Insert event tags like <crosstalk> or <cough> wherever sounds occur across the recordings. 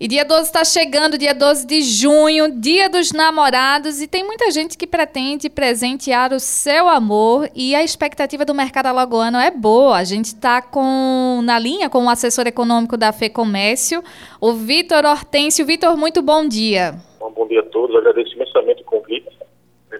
E dia 12 está chegando, dia 12 de junho, dia dos namorados, e tem muita gente que pretende presentear o seu amor e a expectativa do mercado alagoano é boa. A gente está com na linha com o assessor econômico da Fê Comércio, o Vitor Hortêncio. Vitor, muito bom dia. Um bom dia a todos, agradeço imensamente o convite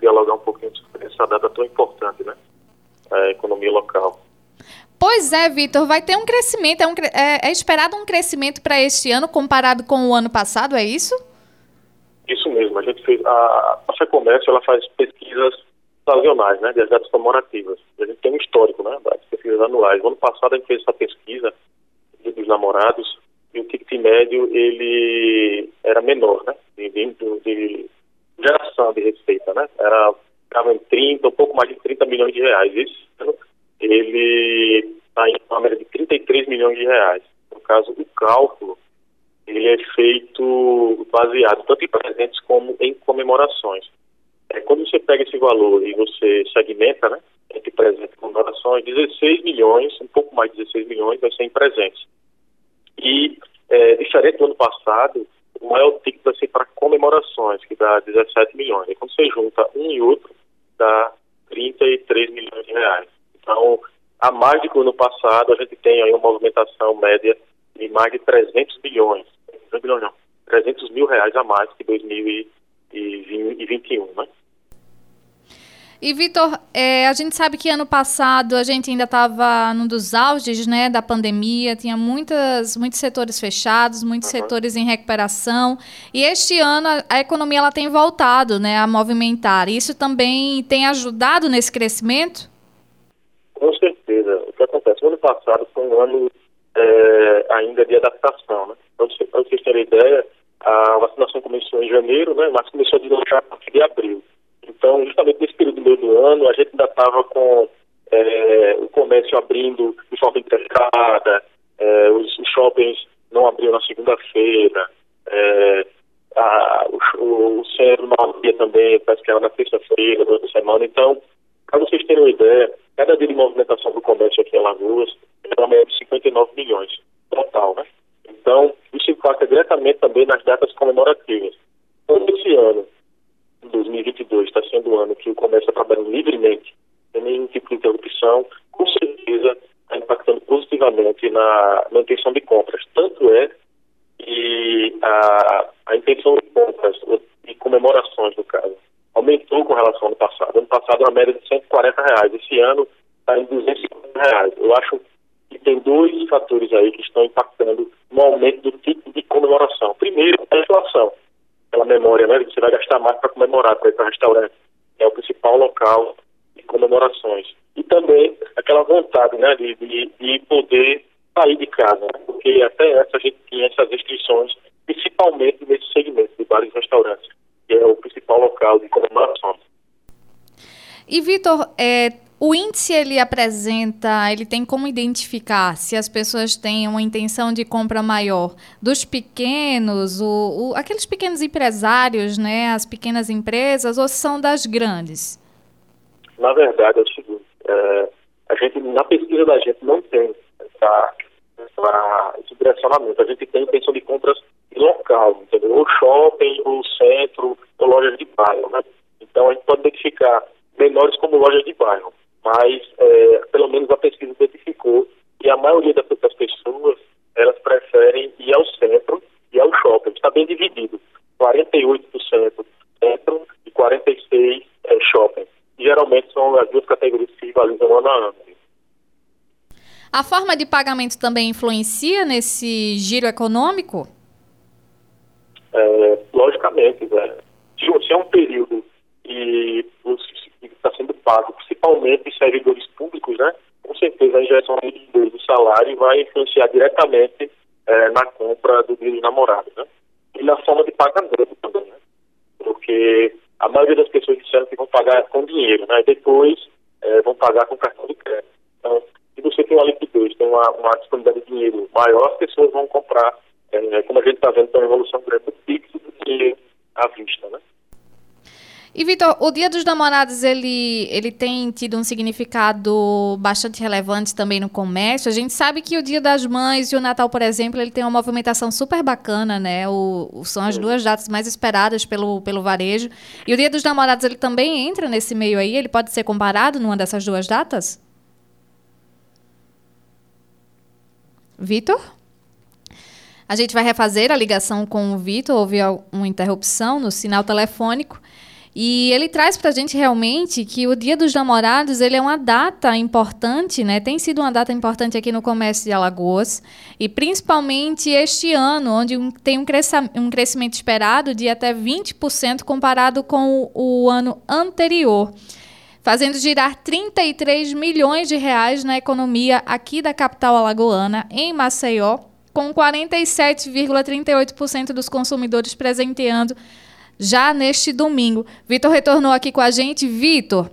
dialogar um pouquinho sobre essa data tão importante, né? A economia local. Pois é, Vitor, vai ter um crescimento, é, um, é, é esperado um crescimento para este ano comparado com o ano passado, é isso? Isso mesmo, a gente fez, a, a FEComércio, ela faz pesquisas sazonais, né, das datas comemorativas. A gente tem um histórico, né, das pesquisas anuais. No ano passado a gente fez essa pesquisa dos namorados e o ticket médio, ele era menor, né, de, de, de geração de receita, né, era, ficava em 30, um pouco mais de 30 milhões de reais. Isso ele está em uma média de 33 milhões de reais. No caso, o cálculo ele é feito baseado tanto em presentes como em comemorações. É, quando você pega esse valor e você segmenta, né, entre presentes e comemorações, 16 milhões, um pouco mais de 16 milhões vai ser em presentes. E, é, diferente do ano passado, o maior ticket vai ser para comemorações, que dá 17 milhões. E quando você junta um e outro, dá 33 milhões de reais. Então, a mais do que o ano passado, a gente tem aí uma movimentação média de mais de 300 bilhões, 300 bilhões não, 300 mil reais a mais que 2021, né? E, Vitor, é, a gente sabe que ano passado a gente ainda estava num dos auges né, da pandemia, tinha muitas, muitos setores fechados, muitos uhum. setores em recuperação. E este ano a, a, economia ela tem voltado né, a movimentar. Isso também tem ajudado nesse crescimento? Com certeza. O que acontece? O ano passado foi um ano é, ainda de adaptação, né? Para vocês terem ideia, a vacinação começou em janeiro, né? Mas começou a deslanchar a partir de abril. Então, justamente nesse período do meio do ano, a gente ainda estava com é, o comércio abrindo de forma intercalada, é, os, os, shoppings não abriam na segunda-feira, é, o, o, centro não abria também, parece que era na terça-feira, durante a semana. Então, para vocês terem uma ideia, cada dia de movimentação do comércio aqui em Alagoas é uma média de 59 milhões total, né? Então, isso impacta diretamente também nas datas comemorativas. Como esse ano, 2022, está sendo um ano que o comércio está trabalhando livremente, sem nenhum tipo de interrupção, com certeza está impactando positivamente na, na intenção de compras. Tanto é que a, a intenção de compras, e comemorações, no caso, aumentou com relação ao ano passado. Ano passado, uma média de 140 reais. Esse ano, está em 250 reais. Eu acho que tem dois fatores aí que estão impactando no aumento do tipo de comemoração. Primeiro, a inflação. Aquela memória, né? Você vai gastar mais para comemorar, para ir para restaurante. É o principal local de comemorações. E também aquela vontade, né? De, de, de poder sair de casa, né? porque até essa a gente tinha essas restrições, principalmente nesse segmento de bares e restaurantes, que é o principal local de comemorações. E Vitor, é, o índice ele apresenta, ele tem como identificar se as pessoas têm uma intenção de compra maior dos pequenos, o, o, aqueles pequenos empresários, né, as pequenas empresas, ou são das grandes? Na verdade é o seguinte, é, a gente na pesquisa da gente não tem essa, essa, esse direcionamento, a gente tem intenção de compras local, entendeu? Ou shopping, ou centro, ou lojas de bairro, né? Então a gente pode identificar menores como lojas de bairro. Mas, é, pelo menos a pesquisa identificou que a maioria das pessoas, elas preferem ir ao centro e ao shopping. Está bem dividido. 48% centro e 46% é, shopping. Geralmente são as duas categorias que rivalizam ano a ano. A forma de pagamento também influencia nesse giro econômico? É, logicamente, velho. Se, se é um período pago, principalmente os servidores públicos, né? Com certeza a injeção do salário vai influenciar diretamente é, na compra do dia dos namorados, né? E na forma de pagamento também, né? Porque a maioria das pessoas disseram que vão pagar com dinheiro, né? E depois é, vão pagar com cartão de crédito. Então, se você tem uma liquidez, tem uma, uma disponibilidade de dinheiro maior, as pessoas vão comprar, é, como a gente está vendo, tem uma evolução grande do Pix e do dinheiro à vista, né? E, Vitor, o Dia dos Namorados, ele, ele tem tido um significado bastante relevante também no comércio. A gente sabe que o Dia das Mães e o Natal, por exemplo, ele tem uma movimentação super bacana, né? O, são as duas datas mais esperadas pelo, pelo varejo. E o Dia dos Namorados, ele também entra nesse meio aí? Ele pode ser comparado numa dessas duas datas? Vitor? A gente vai refazer a ligação com o Vitor. Houve uma interrupção no sinal telefônico. E ele traz para a gente realmente que o Dia dos Namorados ele é uma data importante, né? Tem sido uma data importante aqui no comércio de Alagoas e principalmente este ano, onde tem um, um crescimento esperado de até 20% comparado com o, o ano anterior, fazendo girar 33 milhões de reais na economia aqui da capital alagoana, em Maceió, com 47,38% dos consumidores presenteando já neste domingo. Vitor retornou aqui com a gente. Vitor,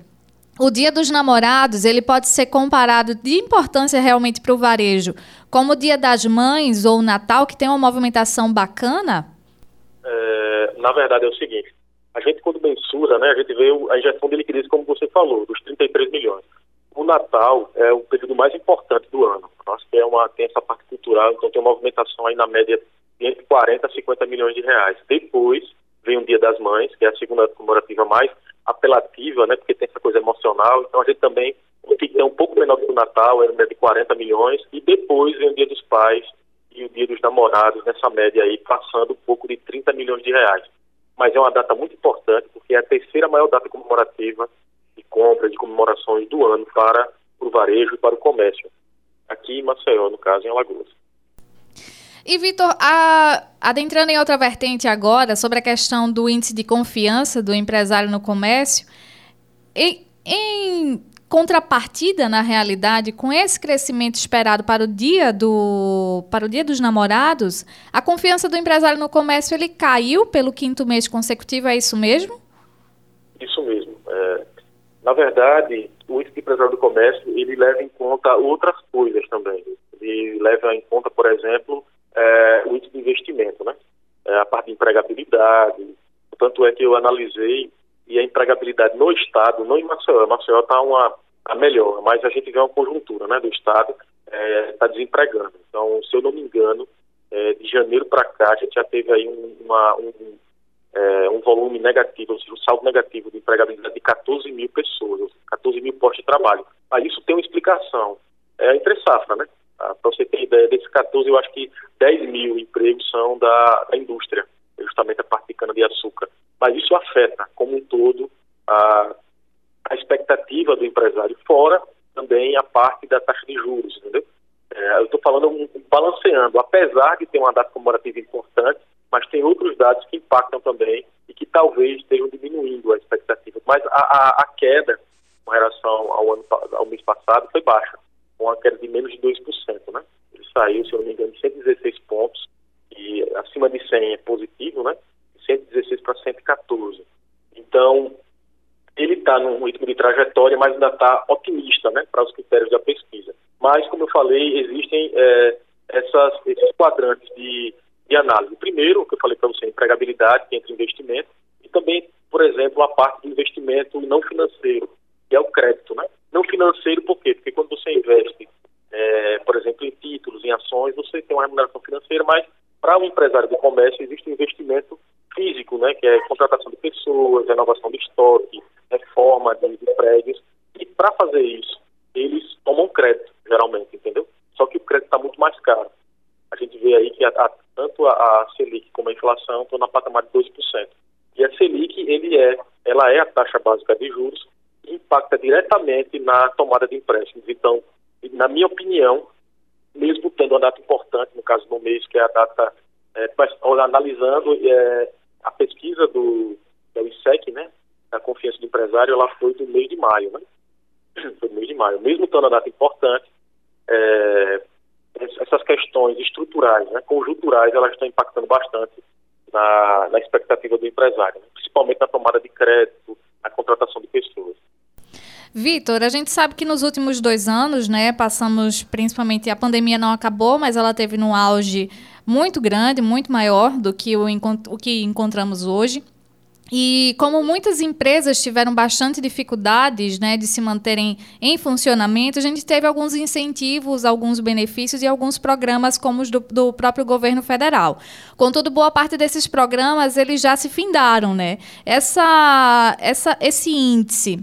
o Dia dos Namorados ele pode ser comparado de importância realmente para o varejo, como o Dia das Mães ou o Natal, que tem uma movimentação bacana? É, na verdade é o seguinte, a gente quando mensura, né, a gente vê a injeção de liquidez, como você falou, dos 33 milhões. O Natal é o período mais importante do ano. Que é uma, tem essa parte cultural, então tem uma movimentação aí na média entre 40 a 50 milhões de reais. Depois, vem o Dia das Mães, que é a segunda comemorativa mais apelativa, né, porque tem essa coisa emocional. Então a gente também é um pouco menor que o Natal, é média de 40 milhões, e depois vem o Dia dos Pais e o Dia dos Namorados, nessa média aí, passando um pouco de 30 milhões de reais. Mas é uma data muito importante, porque é a terceira maior data comemorativa de compra, de comemorações do ano para o varejo e para o comércio. Aqui em Maceió, no caso, em Alagoas. E, Vitor, adentrando em outra vertente agora, sobre a questão do índice de confiança do empresário no comércio, em, em contrapartida, na realidade, com esse crescimento esperado para o dia do para o dia dos namorados, a confiança do empresário no comércio ele caiu pelo quinto mês consecutivo, é isso mesmo? Isso mesmo. É, na verdade, o índice de empresário do comércio ele leva em conta outras coisas também. Ele leva em conta, por exemplo, é, o índice de investimento, né? É, a parte de empregabilidade. Tanto é que eu analisei e a empregabilidade no Estado, não em Maceió, Maceió está uma tá melhor, mas a gente vê uma conjuntura né, do Estado, está é, tá desempregando. Então, se eu não me engano, é, de janeiro para cá, a gente já teve aí um, uma, um, é, um volume negativo, ou seja, um saldo negativo de empregabilidade de 14 mil pessoas, 14 mil postos de trabalho. Mas isso tem uma explicação. É entre safra, né? Ah, Para você ter ideia, desses 14, eu acho que 10 mil empregos são da, da indústria, justamente a parte de cana-de-açúcar. Mas isso afeta, como um todo, a, a expectativa do empresário, fora também a parte da taxa de juros, entendeu? É, eu estou falando um, balanceando, apesar de ter uma data comemorativa importante, mas tem outros dados que impactam também e que talvez estejam diminuindo a expectativa. Mas a, a, a queda com relação ao, ano, ao mês passado foi baixa com uma queda de menos de 2%, né? Ele saiu, se eu não me engano, de 116 pontos, e acima de 100 é positivo, né? 116 para 114. Então, ele está num ritmo de trajetória, mas ainda está otimista, né? Para os critérios da pesquisa. Mas, como eu falei, existem é, essas, esses quadrantes de, de análise. Primeiro, o que eu falei para você, empregabilidade, que entra investimento, e também, por exemplo, a parte do investimento não financeiro, que é o crédito, né? Não financeiro, por quê? Porque quando você investe, em títulos, em ações, você tem uma remuneração financeira, mas para o um empresário do comércio existe um investimento físico, né, que é contratação de pessoas, renovação de estoque, reforma de, de prédios. E para fazer isso, eles tomam crédito, geralmente, entendeu? Só que o crédito está muito mais caro. A gente vê aí que a, a, tanto a, a, Selic como a inflação estão na patamar de 2%. E a Selic, ele é, ela é a taxa básica de juros impacta diretamente na tomada de empréstimos. Então, na minha opinião, mesmo tendo uma data importante, no caso do mês, que é a data, é, analisando é, a pesquisa do, do ISEC, né, da confiança do empresário, ela foi do mês de maio, né? <clears throat> Foi do mês de maio. Mesmo tendo uma data importante, é, essas questões estruturais, né, conjunturais, elas estão impactando bastante na, na expectativa do empresário, né? principalmente na tomada de crédito, na contratação de pessoas. Vitor, a gente sabe que nos últimos dois anos, né, passamos principalmente a pandemia não acabou, mas ela teve um auge muito grande, muito maior do que o, o que encontramos hoje. E como muitas empresas tiveram bastante dificuldades né, de se manterem em funcionamento, a gente teve alguns incentivos, alguns benefícios e alguns programas como os do, do próprio governo federal. Contudo, boa parte desses programas eles já se findaram. Né? Essa, essa, esse índice,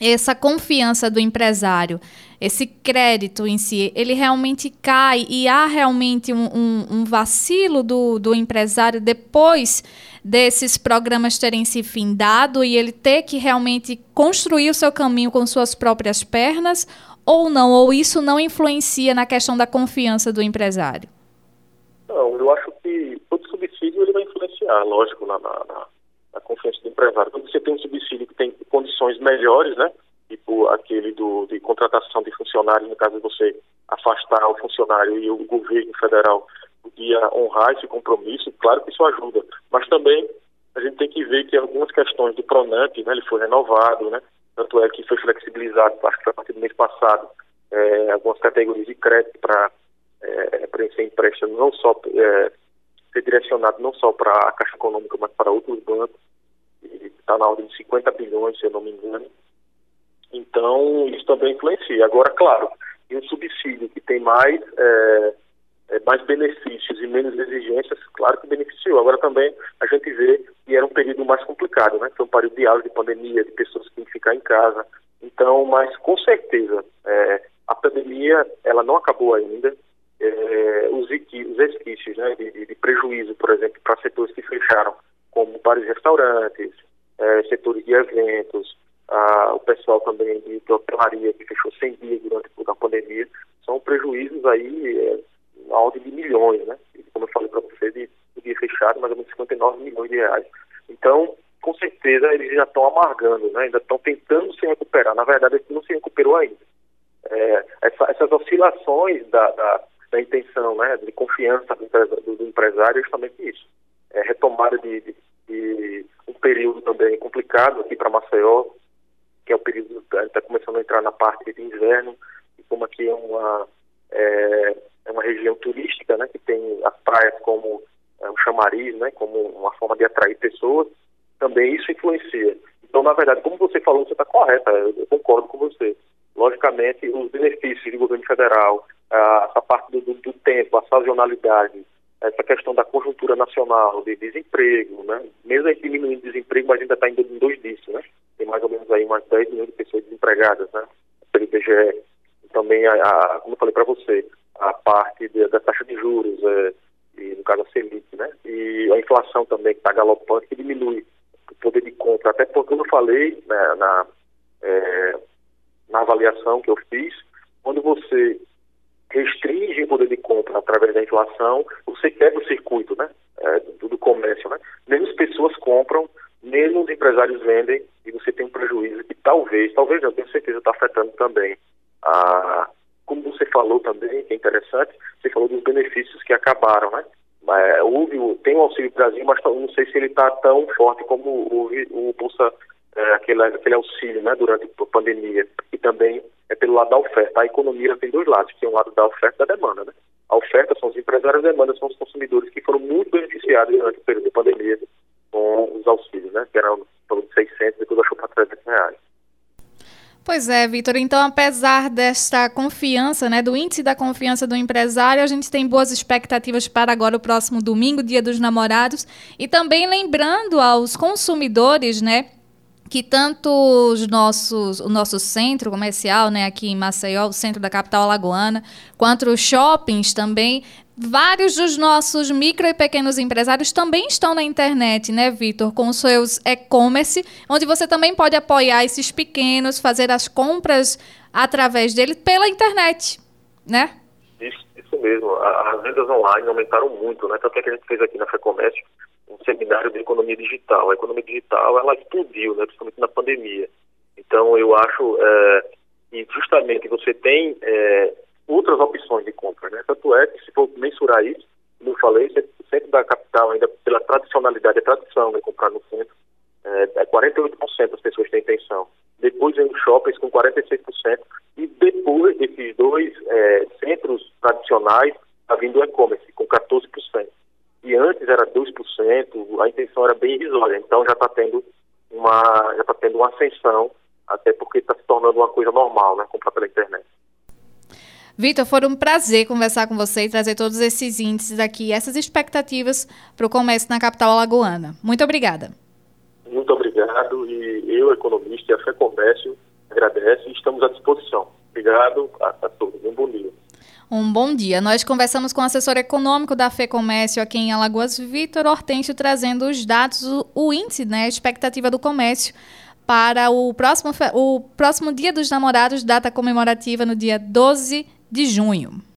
essa confiança do empresário, esse crédito em si, ele realmente cai e há realmente um, um, um vacilo do, do empresário depois desses programas terem se findado e ele ter que realmente construir o seu caminho com suas próprias pernas ou não? Ou isso não influencia na questão da confiança do empresário? Não, eu acho que todo subsídio ele vai influenciar, lógico, na, na, na confiança do empresário. Quando você tem um subsídio que tem condições melhores, né? Tipo aquele do, de contratação de funcionários, no caso de você afastar o funcionário e o governo federal podia honrar esse compromisso, claro que isso ajuda. Mas também a gente tem que ver que algumas questões do Pronamp, né, ele foi renovado, né, tanto é que foi flexibilizado, acho que a partir do mês passado, é, algumas categorias de crédito para é, preencher empréstimo, não só é, ser direcionado não só para a Caixa Econômica, mas para outros bancos, está na ordem de 50 bilhões, se eu não me engano. Então, isso também influencia. Agora, claro, e um subsídio que tem mais é, é, mais benefícios e menos exigências, claro que beneficiou. Agora também a gente vê que era um período mais complicado, né? Foi um período de auge de pandemia, de pessoas que têm que ficar em casa. Então, mas com certeza, é, a pandemia ela não acabou ainda. É, os, os resquícios né, de, de, prejuízo, por exemplo, para setores que fecharam, como e restaurantes, é, setores de eventos, o pessoal também de, hotelaria que fechou 100 dias durante a pandemia, são prejuízos aí é, na ordem de milhões, né? Como eu falei para você, de, de dia fechado, mais ou menos 59 milhões de reais. Então, com certeza, eles já estão amargando, né? ainda estão tentando se recuperar. Na verdade, não se recuperou ainda. É, essa, essas oscilações da, da, da, intenção, né, de confiança do, do, do empresário é justamente isso. É, retomada de, de, período também complicado aqui para Maceió, que é o período, gente está começando a entrar na parte de inverno, e como aqui é uma, é, é uma região turística, né, que tem as praias como é, um chamariz, né, como uma forma de atrair pessoas, também isso influencia. Então, na verdade, como você falou, você está correta, eu, eu, concordo com você. Logicamente, os benefícios do governo federal, a, essa parte do, do, do, tempo, a sazonalidade, essa questão da conjuntura nacional, de desemprego, né, mesmo aí diminuindo o desemprego, mas ainda está em dois dígitos, né, tem mais ou menos aí umas 10 milhões de pessoas desempregadas, né, pelo IBGE. Também, a, a, como eu falei para você, a parte de, da taxa de juros, é, e, no caso a Selic, né? E a inflação também que está galopante, que diminui o poder de compra. Até porque, como eu falei né, na, é, na avaliação que eu fiz, quando você restringe o poder de compra através da inflação, você quebra o circuito né, é, do, do, comércio. Né? Menos pessoas compram, menos empresários vendem e você tem um prejuízo que talvez, talvez não, tenho certeza, está afetando também a, como você falou também, que é interessante, você falou dos benefícios que acabaram, né? É, houve, tem o Auxílio Brasil, mas não sei se ele está tão forte como houve o Bolsa, é, aquele, aquele auxílio né, durante a pandemia. E também pelo lado da oferta. A economia tem dois lados, que é um lado da oferta e da demanda. Né? A oferta são os empresários, a demanda são os consumidores que foram muito beneficiados durante o período da pandemia com os auxílios, né? que eram de 600, depois achou para 300 reais. Pois é, Vitor. Então, apesar desta confiança, né, do índice da confiança do empresário, a gente tem boas expectativas para agora o próximo domingo, Dia dos Namorados, e também lembrando aos consumidores, né, que tanto os nossos, o nosso centro comercial, né, aqui em Maceió, o centro da capital alagoana, quanto os shoppings também Vários dos nossos micro e pequenos empresários também estão na internet, né, Vitor? Com os seus e-commerce, onde você também pode apoiar esses pequenos, fazer as compras através dele pela internet, né? Isso, isso mesmo. As vendas online aumentaram muito, né? Tanto é que a gente fez aqui na FEComércio seminário de economia digital. A economia digital, ela explodiu, né? Principalmente na pandemia. Então, eu acho é, que justamente você tem... É, outras opções de compra. Né? Tanto é que, se for mensurar isso, como eu falei, o centro da capital, ainda pela tradicionalidade, a tradição de comprar no centro, é, 48% é das pessoas têm intenção. Depois vem os shoppings com 46%, e depois desses dois é, centros tradicionais, está vindo o e-commerce com 14%. E antes era 2%, a intenção era bem irrisória, então já está tendo uma já está tendo uma ascensão, até porque está se tornando uma coisa normal, né, comprar pela internet. Vitor, foi um prazer conversar com você e trazer todos esses índices aqui, essas expectativas para o comércio na capital alagoana. Muito obrigada. Muito obrigado e eu, economista e a Fé Comércio, agradece e estamos à disposição. Obrigado a, a todos. Um bom dia. Um bom dia. Nós conversamos com o assessor econômico da FEComércio aqui em Alagoas, Vitor Hortêncio, trazendo os dados, o, o índice, né, a expectativa do comércio para o próximo, o próximo Dia dos Namorados, data comemorativa no dia 12 de junho.